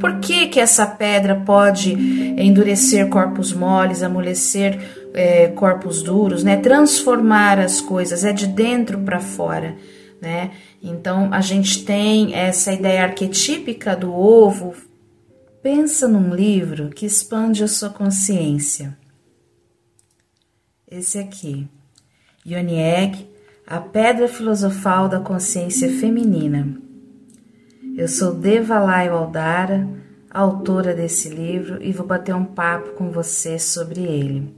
Por que, que essa pedra pode endurecer corpos moles, amolecer é, corpos duros, né? Transformar as coisas, é de dentro para fora, né? Então a gente tem essa ideia arquetípica do ovo. Pensa num livro que expande a sua consciência. Esse aqui, Yonieg, A Pedra Filosofal da Consciência Feminina. Eu sou Devalai Aldara, autora desse livro, e vou bater um papo com você sobre ele.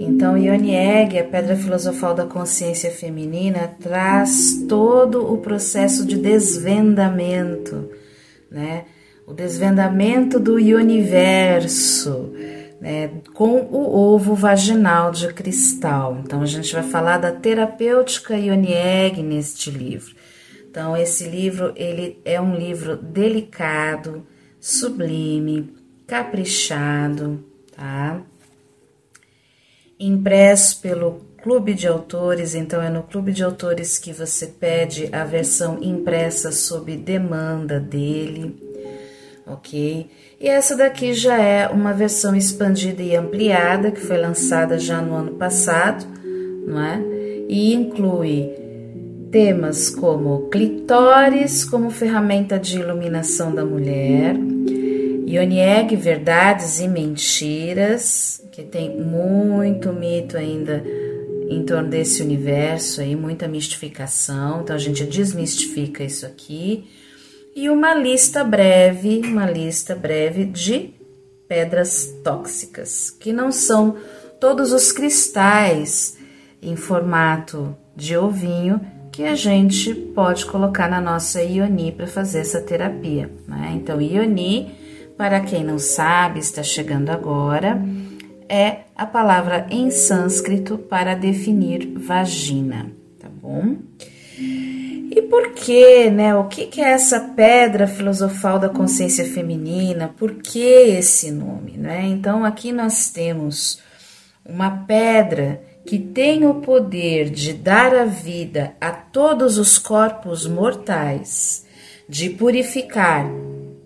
Então, Egg, a Pedra Filosofal da Consciência Feminina, traz todo o processo de desvendamento, né? O desvendamento do universo, né? Com o ovo vaginal de cristal. Então, a gente vai falar da terapêutica Egg neste livro. Então, esse livro, ele é um livro delicado, sublime, caprichado, tá? impresso pelo Clube de Autores, então é no Clube de Autores que você pede a versão impressa sob demanda dele, ok? E essa daqui já é uma versão expandida e ampliada que foi lançada já no ano passado, não é? E inclui temas como clitóris como ferramenta de iluminação da mulher, Ionieg, verdades e mentiras, que tem muito mito ainda em torno desse universo aí, muita mistificação. Então a gente desmistifica isso aqui. E uma lista breve, uma lista breve de pedras tóxicas, que não são todos os cristais em formato de ovinho que a gente pode colocar na nossa Ioni para fazer essa terapia. Né? Então, Ioni, para quem não sabe, está chegando agora é a palavra em sânscrito para definir vagina, tá bom? E por que, né? O que, que é essa pedra filosofal da consciência feminina? Por que esse nome, né? Então aqui nós temos uma pedra que tem o poder de dar a vida a todos os corpos mortais, de purificar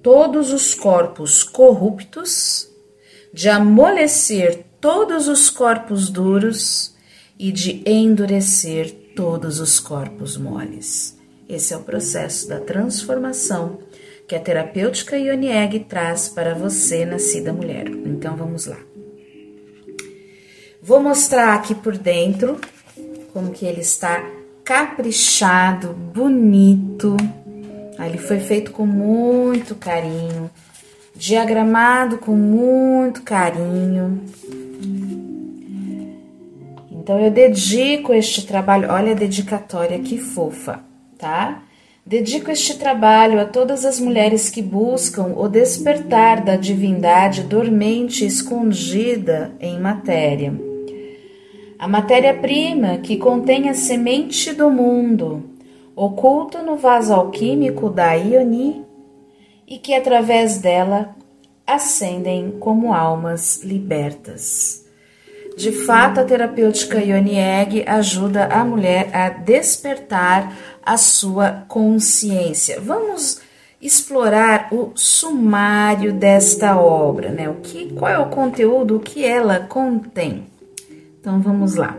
todos os corpos corruptos de amolecer todos os corpos duros e de endurecer todos os corpos moles. Esse é o processo da transformação que a terapêutica Ionieg traz para você, nascida mulher. Então vamos lá. Vou mostrar aqui por dentro como que ele está caprichado, bonito. Ele foi feito com muito carinho diagramado com muito carinho. Então eu dedico este trabalho, olha a dedicatória que fofa, tá? Dedico este trabalho a todas as mulheres que buscam o despertar da divindade dormente escondida em matéria. A matéria-prima que contém a semente do mundo, oculta no vaso alquímico da Ioni, e que através dela ascendem como almas libertas. De fato, a terapêutica Ionieg ajuda a mulher a despertar a sua consciência. Vamos explorar o sumário desta obra, né? O que, qual é o conteúdo, que ela contém? Então vamos lá.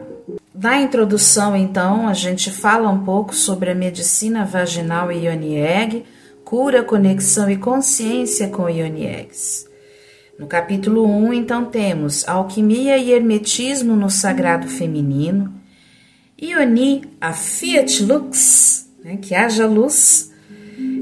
Na introdução, então, a gente fala um pouco sobre a medicina vaginal Ionieg, cura, conexão e consciência com Ioniex. No capítulo 1, então, temos alquimia e hermetismo no sagrado feminino, Ioni, a Fiat Lux, né, que haja luz,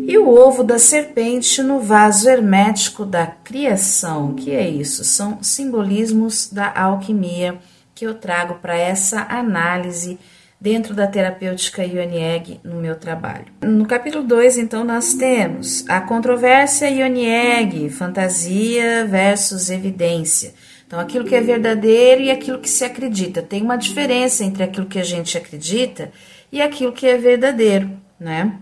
e o ovo da serpente no vaso hermético da criação. que é isso? São simbolismos da alquimia que eu trago para essa análise dentro da terapêutica Ionieg no meu trabalho. No capítulo 2, então, nós temos a controvérsia Ionieg, fantasia versus evidência. Então, aquilo que é verdadeiro e aquilo que se acredita. Tem uma diferença entre aquilo que a gente acredita e aquilo que é verdadeiro, né?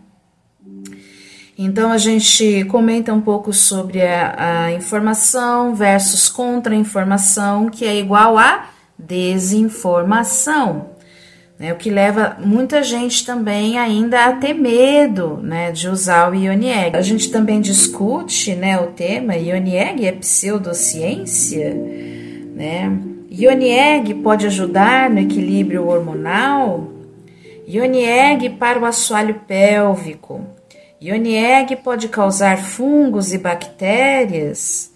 Então, a gente comenta um pouco sobre a, a informação versus contra-informação, que é igual a desinformação. né, o que leva muita gente também ainda a ter medo né, de usar o Ionieg. A gente também discute né, o tema Ionieg é pseudociência, né? Ionieg pode ajudar no equilíbrio hormonal? Ionieg para o assoalho pélvico. Ionieg pode causar fungos e bactérias.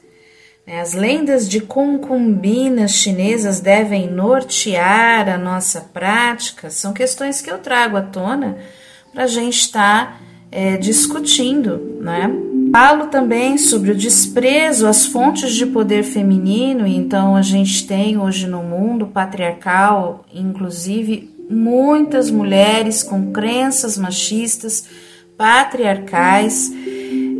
Né, as lendas de concubinas chinesas devem nortear a nossa prática. São questões que eu trago à tona para a gente estar tá, é, discutindo, né? Falo também sobre o desprezo às fontes de poder feminino, então a gente tem hoje no mundo patriarcal, inclusive muitas mulheres com crenças machistas, patriarcais,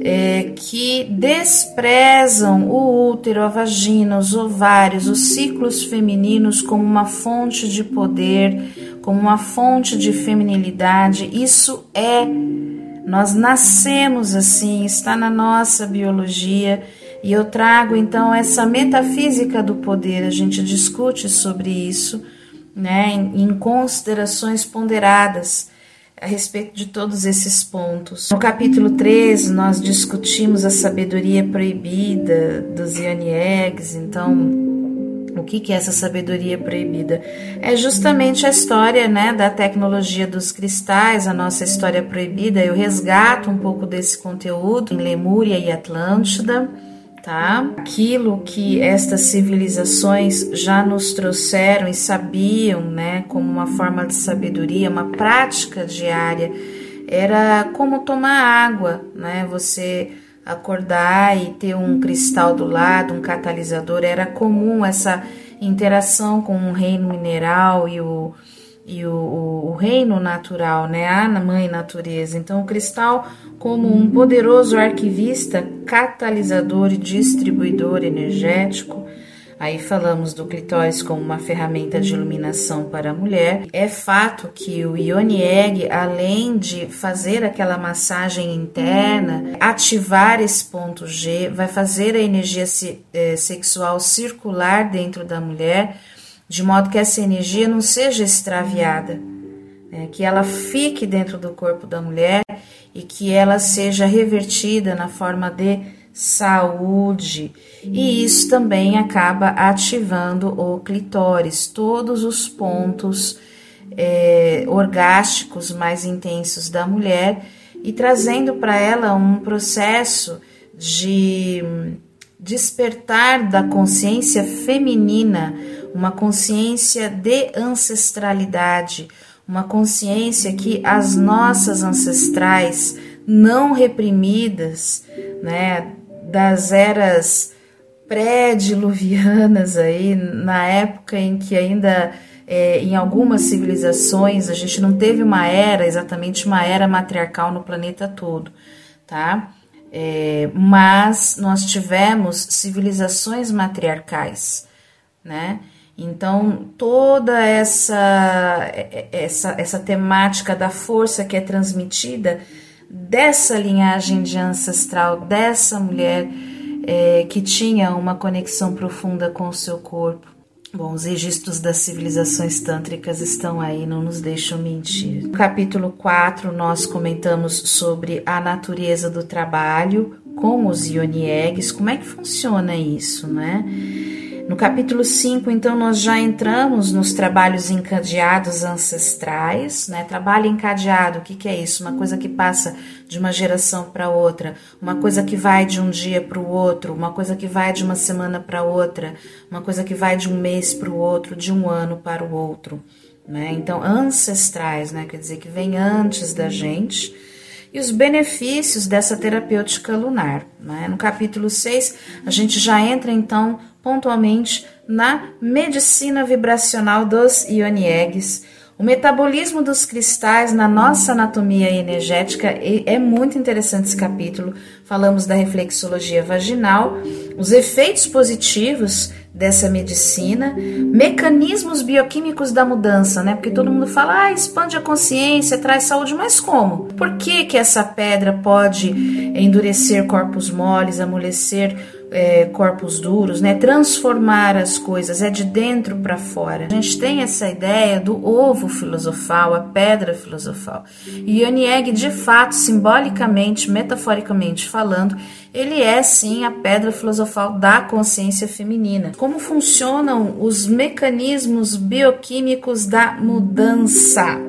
é, que desprezam o útero, a vagina, os ovários, os ciclos femininos como uma fonte de poder, como uma fonte de feminilidade. Isso é nós nascemos assim, está na nossa biologia. E eu trago então essa metafísica do poder, a gente discute sobre isso, né, em, em considerações ponderadas a respeito de todos esses pontos. No capítulo 13, nós discutimos a sabedoria proibida dos Eggs, então o que, que é essa sabedoria proibida? É justamente a história né, da tecnologia dos cristais, a nossa história proibida. Eu resgato um pouco desse conteúdo em Lemúria e Atlântida. Tá? Aquilo que estas civilizações já nos trouxeram e sabiam, né, como uma forma de sabedoria, uma prática diária, era como tomar água, né? Você acordar e ter um cristal do lado, um catalisador, era comum essa interação com o reino mineral e o, e o, o, reino natural, né? A mãe natureza. Então, o cristal, como um poderoso arquivista, catalisador e distribuidor energético, Aí falamos do clitóris como uma ferramenta de iluminação para a mulher. É fato que o Ioni Egg, além de fazer aquela massagem interna, ativar esse ponto G, vai fazer a energia eh, sexual circular dentro da mulher, de modo que essa energia não seja extraviada, né? que ela fique dentro do corpo da mulher e que ela seja revertida na forma de saúde. E isso também acaba ativando o clitóris, todos os pontos é, orgásticos mais intensos da mulher e trazendo para ela um processo de despertar da consciência feminina, uma consciência de ancestralidade, uma consciência que as nossas ancestrais não reprimidas, né, das eras pré-diluvianas aí, na época em que ainda é, em algumas civilizações a gente não teve uma era, exatamente uma era matriarcal no planeta todo, tá? É, mas nós tivemos civilizações matriarcais, né? Então toda essa essa essa temática da força que é transmitida dessa linhagem de ancestral, dessa mulher é, que tinha uma conexão profunda com o seu corpo. Bom, os registros das civilizações tântricas estão aí, não nos deixam mentir. No capítulo 4, nós comentamos sobre a natureza do trabalho com os Eggs, como é que funciona isso, né? No capítulo 5, então, nós já entramos nos trabalhos encadeados ancestrais, né? Trabalho encadeado, o que, que é isso? Uma coisa que passa de uma geração para outra, uma coisa que vai de um dia para o outro, uma coisa que vai de uma semana para outra, uma coisa que vai de um mês para o outro, de um ano para o outro, né? Então, ancestrais, né? Quer dizer, que vem antes da gente e os benefícios dessa terapêutica lunar. Né? No capítulo 6, a gente já entra então pontualmente na medicina vibracional dos Ioniegues. O metabolismo dos cristais na nossa anatomia energética é muito interessante esse capítulo. Falamos da reflexologia vaginal, os efeitos positivos dessa medicina, mecanismos bioquímicos da mudança, né? Porque todo mundo fala, ah, expande a consciência, traz saúde, mas como? Por que que essa pedra pode endurecer corpos moles, amolecer é, corpos duros, né? Transformar as coisas é de dentro para fora. A gente tem essa ideia do ovo filosofal, a pedra filosofal. E Yonieg, de fato, simbolicamente, metaforicamente falando, ele é sim a pedra filosofal da consciência feminina. Como funcionam os mecanismos bioquímicos da mudança,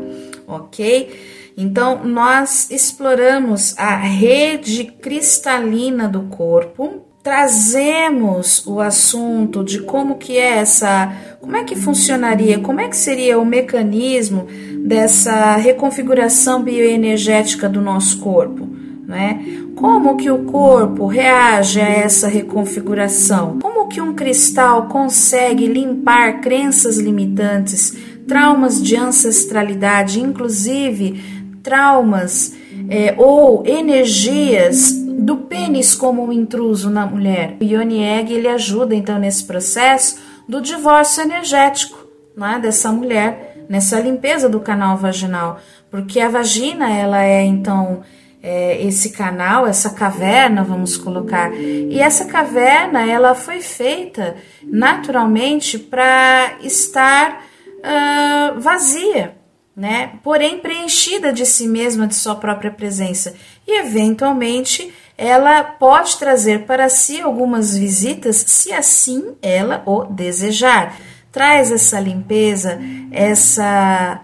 ok? Então, nós exploramos a rede cristalina do corpo, trazemos o assunto de como que é essa, como é que funcionaria, como é que seria o mecanismo dessa reconfiguração bioenergética do nosso corpo, né? Como que o corpo reage a essa reconfiguração? Como que um cristal consegue limpar crenças limitantes, traumas de ancestralidade, inclusive traumas é, ou energias do pênis como um intruso na mulher. O Yoni Egg ele ajuda então nesse processo do divórcio energético né, dessa mulher, nessa limpeza do canal vaginal, porque a vagina ela é então é, esse canal, essa caverna, vamos colocar, e essa caverna ela foi feita naturalmente para estar uh, vazia, né? Porém preenchida de si mesma, de sua própria presença, e eventualmente ela pode trazer para si algumas visitas, se assim ela o desejar. Traz essa limpeza, essa,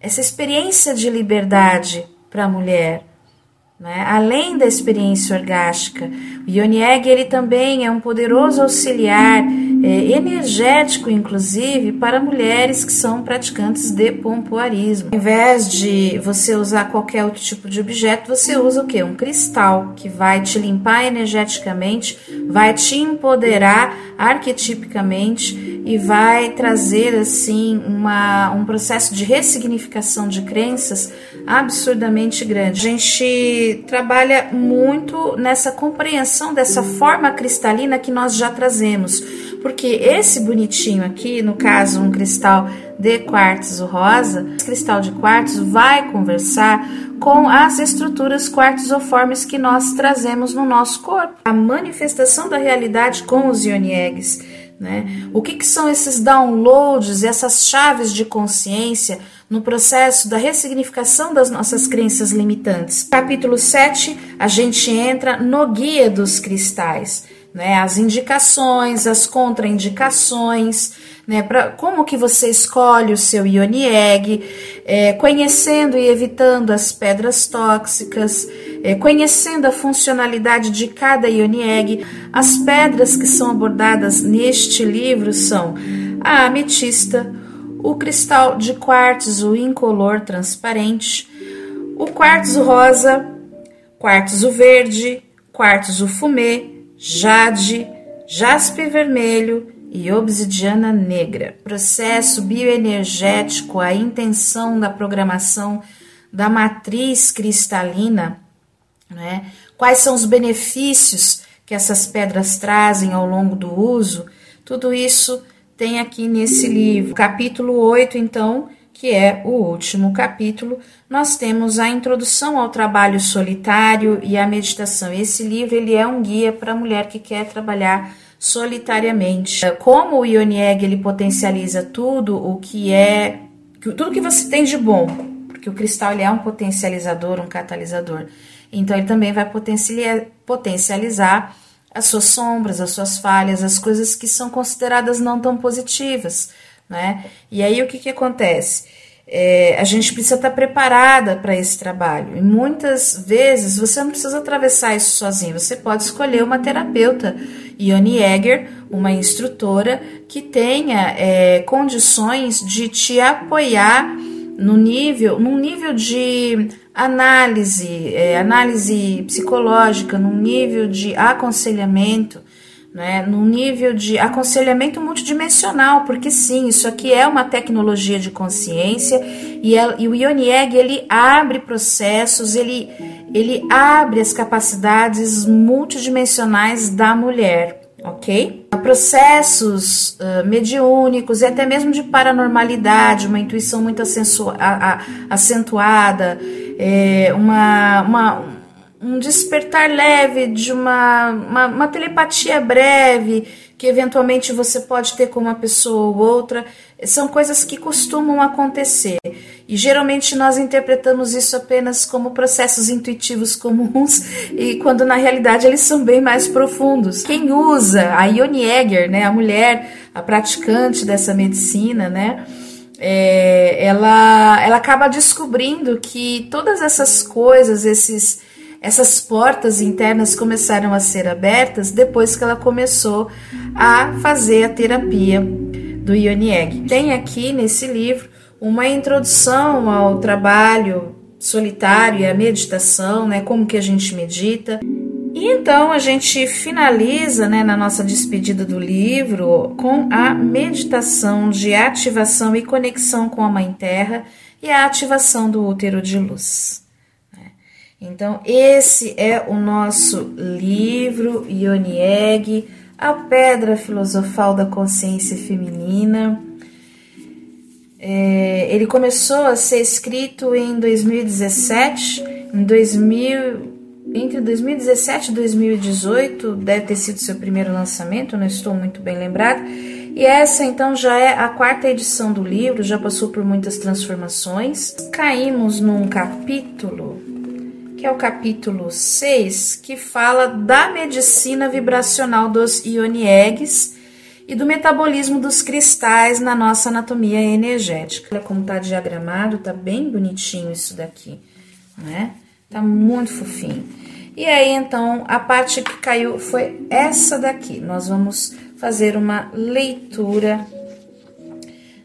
essa experiência de liberdade para a mulher. Né? Além da experiência orgástica, o Yonieg ele também é um poderoso auxiliar é, energético, inclusive, para mulheres que são praticantes de pompoarismo. Ao invés de você usar qualquer outro tipo de objeto, você usa o que? Um cristal que vai te limpar energeticamente, vai te empoderar arquetipicamente e vai trazer assim uma, um processo de ressignificação de crenças absurdamente grande. A gente trabalha muito nessa compreensão dessa forma cristalina que nós já trazemos porque esse bonitinho aqui, no caso um cristal de quartzo rosa, esse cristal de quartzo vai conversar com as estruturas quartzoformes que nós trazemos no nosso corpo. A manifestação da realidade com os Yoniegs. Né? O que, que são esses downloads, essas chaves de consciência no processo da ressignificação das nossas crenças limitantes? Capítulo 7, a gente entra no guia dos cristais né? As indicações, as contraindicações, né? Pra, como que você escolhe o seu ioni egg, é, conhecendo e evitando as pedras tóxicas, é, conhecendo a funcionalidade de cada ioni egg. As pedras que são abordadas neste livro são a ametista, o cristal de quartzo incolor transparente, o quartzo rosa, quartzo verde, quartzo fumê, jade, jaspe vermelho e obsidiana negra. Processo bioenergético, a intenção da programação da matriz cristalina, né? Quais são os benefícios que essas pedras trazem ao longo do uso? Tudo isso tem aqui nesse livro. Capítulo 8, então, que é o último capítulo, nós temos a introdução ao trabalho solitário e a meditação. Esse livro ele é um guia para a mulher que quer trabalhar solitariamente. Como o Ionieg ele potencializa tudo o que é tudo que você tem de bom, porque o cristal ele é um potencializador, um catalisador. Então ele também vai potencializar as suas sombras, as suas falhas, as coisas que são consideradas não tão positivas né? E aí o que, que acontece? É, a gente precisa estar preparada para esse trabalho. E muitas vezes você não precisa atravessar isso sozinho. Você pode escolher uma terapeuta, Ione Egger, uma instrutora que tenha é, condições de te apoiar no nível, num nível de análise, é, análise psicológica, num nível de aconselhamento né, num nível de aconselhamento multidimensional, porque sim, isso aqui é uma tecnologia de consciência e, é, e o Ionieg ele abre processos, ele, ele abre as capacidades multidimensionais da mulher, ok? Processos uh, mediúnicos e até mesmo de paranormalidade, uma intuição muito acentuada, é, uma, uma, um despertar leve de uma, uma, uma telepatia breve que eventualmente você pode ter com uma pessoa ou outra, são coisas que costumam acontecer. E geralmente nós interpretamos isso apenas como processos intuitivos comuns, e quando na realidade eles são bem mais profundos. Quem usa a Ione Egger, né, a mulher, a praticante dessa medicina, né, é, ela, ela acaba descobrindo que todas essas coisas, esses essas portas internas começaram a ser abertas depois que ela começou a fazer a terapia do Ionieg. Tem aqui nesse livro uma introdução ao trabalho solitário e à meditação, né, como que a gente medita. E então a gente finaliza, né, na nossa despedida do livro com a meditação de ativação e conexão com a Mãe Terra e a ativação do útero de luz. Então, esse é o nosso livro Ionieg, A Pedra Filosofal da Consciência Feminina. É, ele começou a ser escrito em 2017, em 2000, entre 2017 e 2018, deve ter sido seu primeiro lançamento, não estou muito bem lembrado. E essa então já é a quarta edição do livro, já passou por muitas transformações. Caímos num capítulo que é o capítulo 6, que fala da medicina vibracional dos ioniegues e do metabolismo dos cristais na nossa anatomia energética. Olha como tá diagramado, tá bem bonitinho isso daqui, né? Tá muito fofinho. E aí, então, a parte que caiu foi essa daqui. Nós vamos fazer uma leitura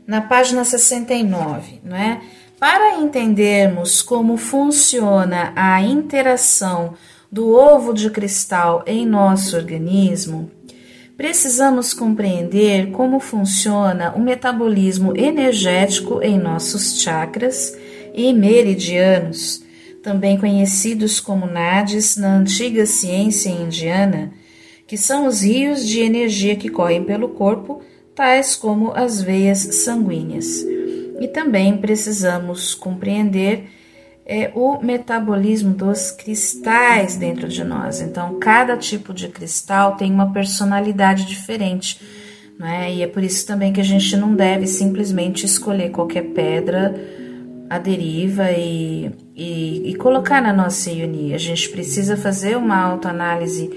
na página 69, não é? Para entendermos como funciona a interação do ovo de cristal em nosso organismo, precisamos compreender como funciona o metabolismo energético em nossos chakras e meridianos, também conhecidos como nadis na antiga ciência indiana, que são os rios de energia que correm pelo corpo, tais como as veias sanguíneas. E também precisamos compreender é, o metabolismo dos cristais dentro de nós. Então, cada tipo de cristal tem uma personalidade diferente. Né? E é por isso também que a gente não deve simplesmente escolher qualquer pedra à deriva e, e, e colocar na nossa ionia. A gente precisa fazer uma autoanálise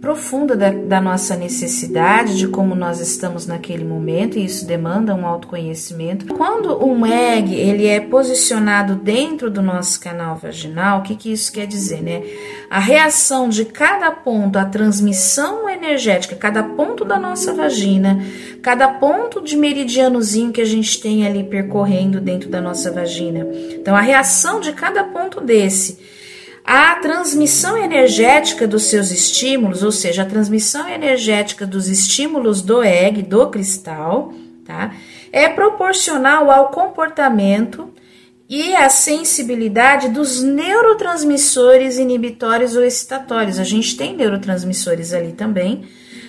profunda da, da, nossa necessidade, de como nós estamos naquele momento, e isso demanda um autoconhecimento. Quando um egg ele é posicionado dentro do nosso canal vaginal, o que, que isso quer dizer, né? A reação de cada ponto, a transmissão energética, cada ponto da nossa vagina, cada ponto de meridianozinho que a gente tem ali percorrendo dentro da nossa vagina. Então, a reação de cada ponto desse a transmissão energética dos seus estímulos, ou seja, a transmissão energética dos estímulos do egg, do cristal, tá? É proporcional ao comportamento e à sensibilidade dos neurotransmissores inibitórios ou excitatórios. A gente tem neurotransmissores ali também.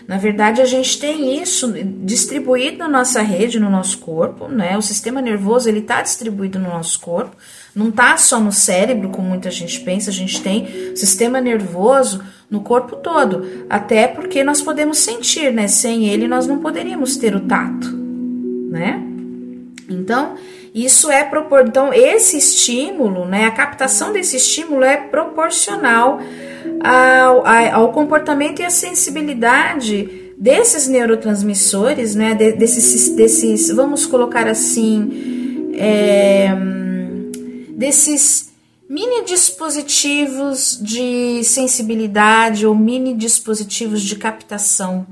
Na verdade, a gente tem isso distribuído na nossa rede, no nosso corpo, né? O sistema nervoso ele está distribuído no nosso corpo. Não tá só no cérebro, como muita gente pensa, a gente tem sistema nervoso no corpo todo, até porque nós podemos sentir, né? Sem ele nós não poderíamos ter o tato, né? Então, isso é propor, então esse estímulo, né, a captação desse estímulo é proporcional ao, ao comportamento e à sensibilidade desses neurotransmissores, né, desses, desses vamos colocar assim, é, desses mini dispositivos de sensibilidade ou mini dispositivos de captação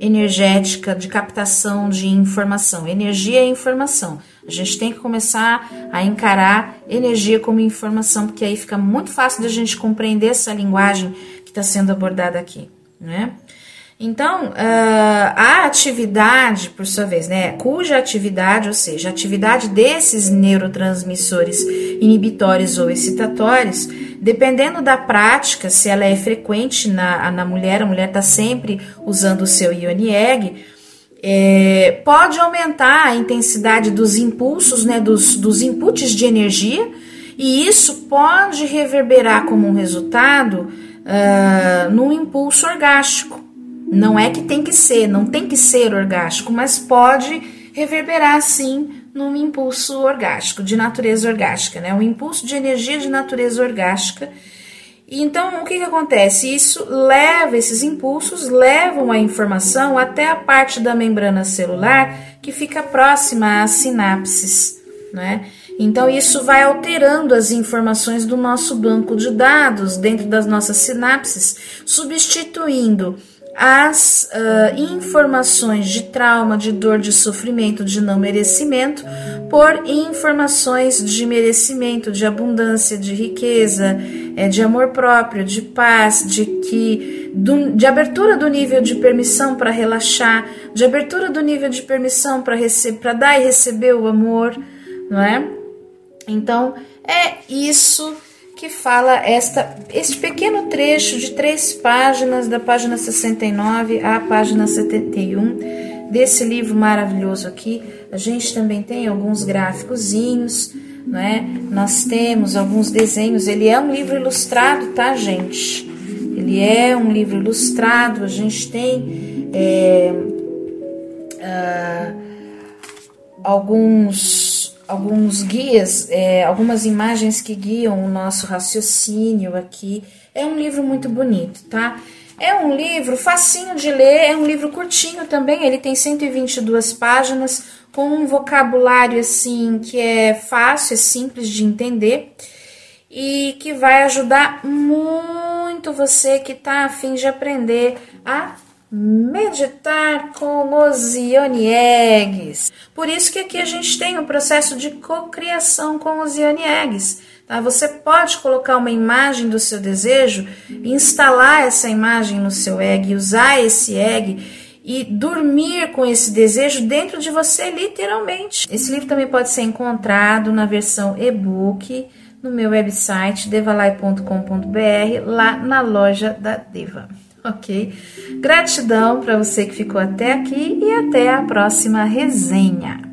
energética, de captação de informação. Energia é informação. A gente tem que começar a encarar energia como informação, porque aí fica muito fácil da gente compreender essa linguagem que está sendo abordada aqui, né? Então, uh, a atividade, por sua vez, né, cuja atividade, ou seja, a atividade desses neurotransmissores inibitórios ou excitatórios, dependendo da prática, se ela é frequente na, na mulher, a mulher está sempre usando o seu IONIEG, é, pode aumentar a intensidade dos impulsos, né, dos, dos inputs de energia, e isso pode reverberar como um resultado uh, no impulso orgástico. Não é que tem que ser, não tem que ser orgástico, mas pode reverberar sim num impulso orgástico, de natureza orgástica, né? Um impulso de energia de natureza orgástica. Então, o que, que acontece? Isso leva, esses impulsos levam a informação até a parte da membrana celular que fica próxima às sinapses, né? Então, isso vai alterando as informações do nosso banco de dados dentro das nossas sinapses, substituindo as uh, informações de trauma, de dor, de sofrimento, de não merecimento, por informações de merecimento, de abundância, de riqueza, é, de amor próprio, de paz, de que do, de abertura do nível de permissão para relaxar, de abertura do nível de permissão para para dar e receber o amor, não é? Então é isso que fala esta, este pequeno trecho de três páginas, da página 69 à página 71, desse livro maravilhoso aqui. A gente também tem alguns gráficozinhos, né? Nós temos alguns desenhos. Ele é um livro ilustrado, tá, gente? Ele é um livro ilustrado. A gente tem é, uh, alguns alguns guias, é, algumas imagens que guiam o nosso raciocínio aqui. É um livro muito bonito, tá? É um livro facinho de ler, é um livro curtinho também, ele tem 122 páginas, com um vocabulário assim que é fácil, é simples de entender e que vai ajudar muito você que está a fim de aprender a meditar com os Eggs. Por isso que aqui a gente tem o um processo de cocriação com os Eggs. Tá? Você pode colocar uma imagem do seu desejo, instalar essa imagem no seu egg, usar esse egg e dormir com esse desejo dentro de você, literalmente. Esse livro também pode ser encontrado na versão e-book no meu website devalai.com.br, lá na loja da Deva ok? Gratidão para você que ficou até aqui e até a próxima resenha.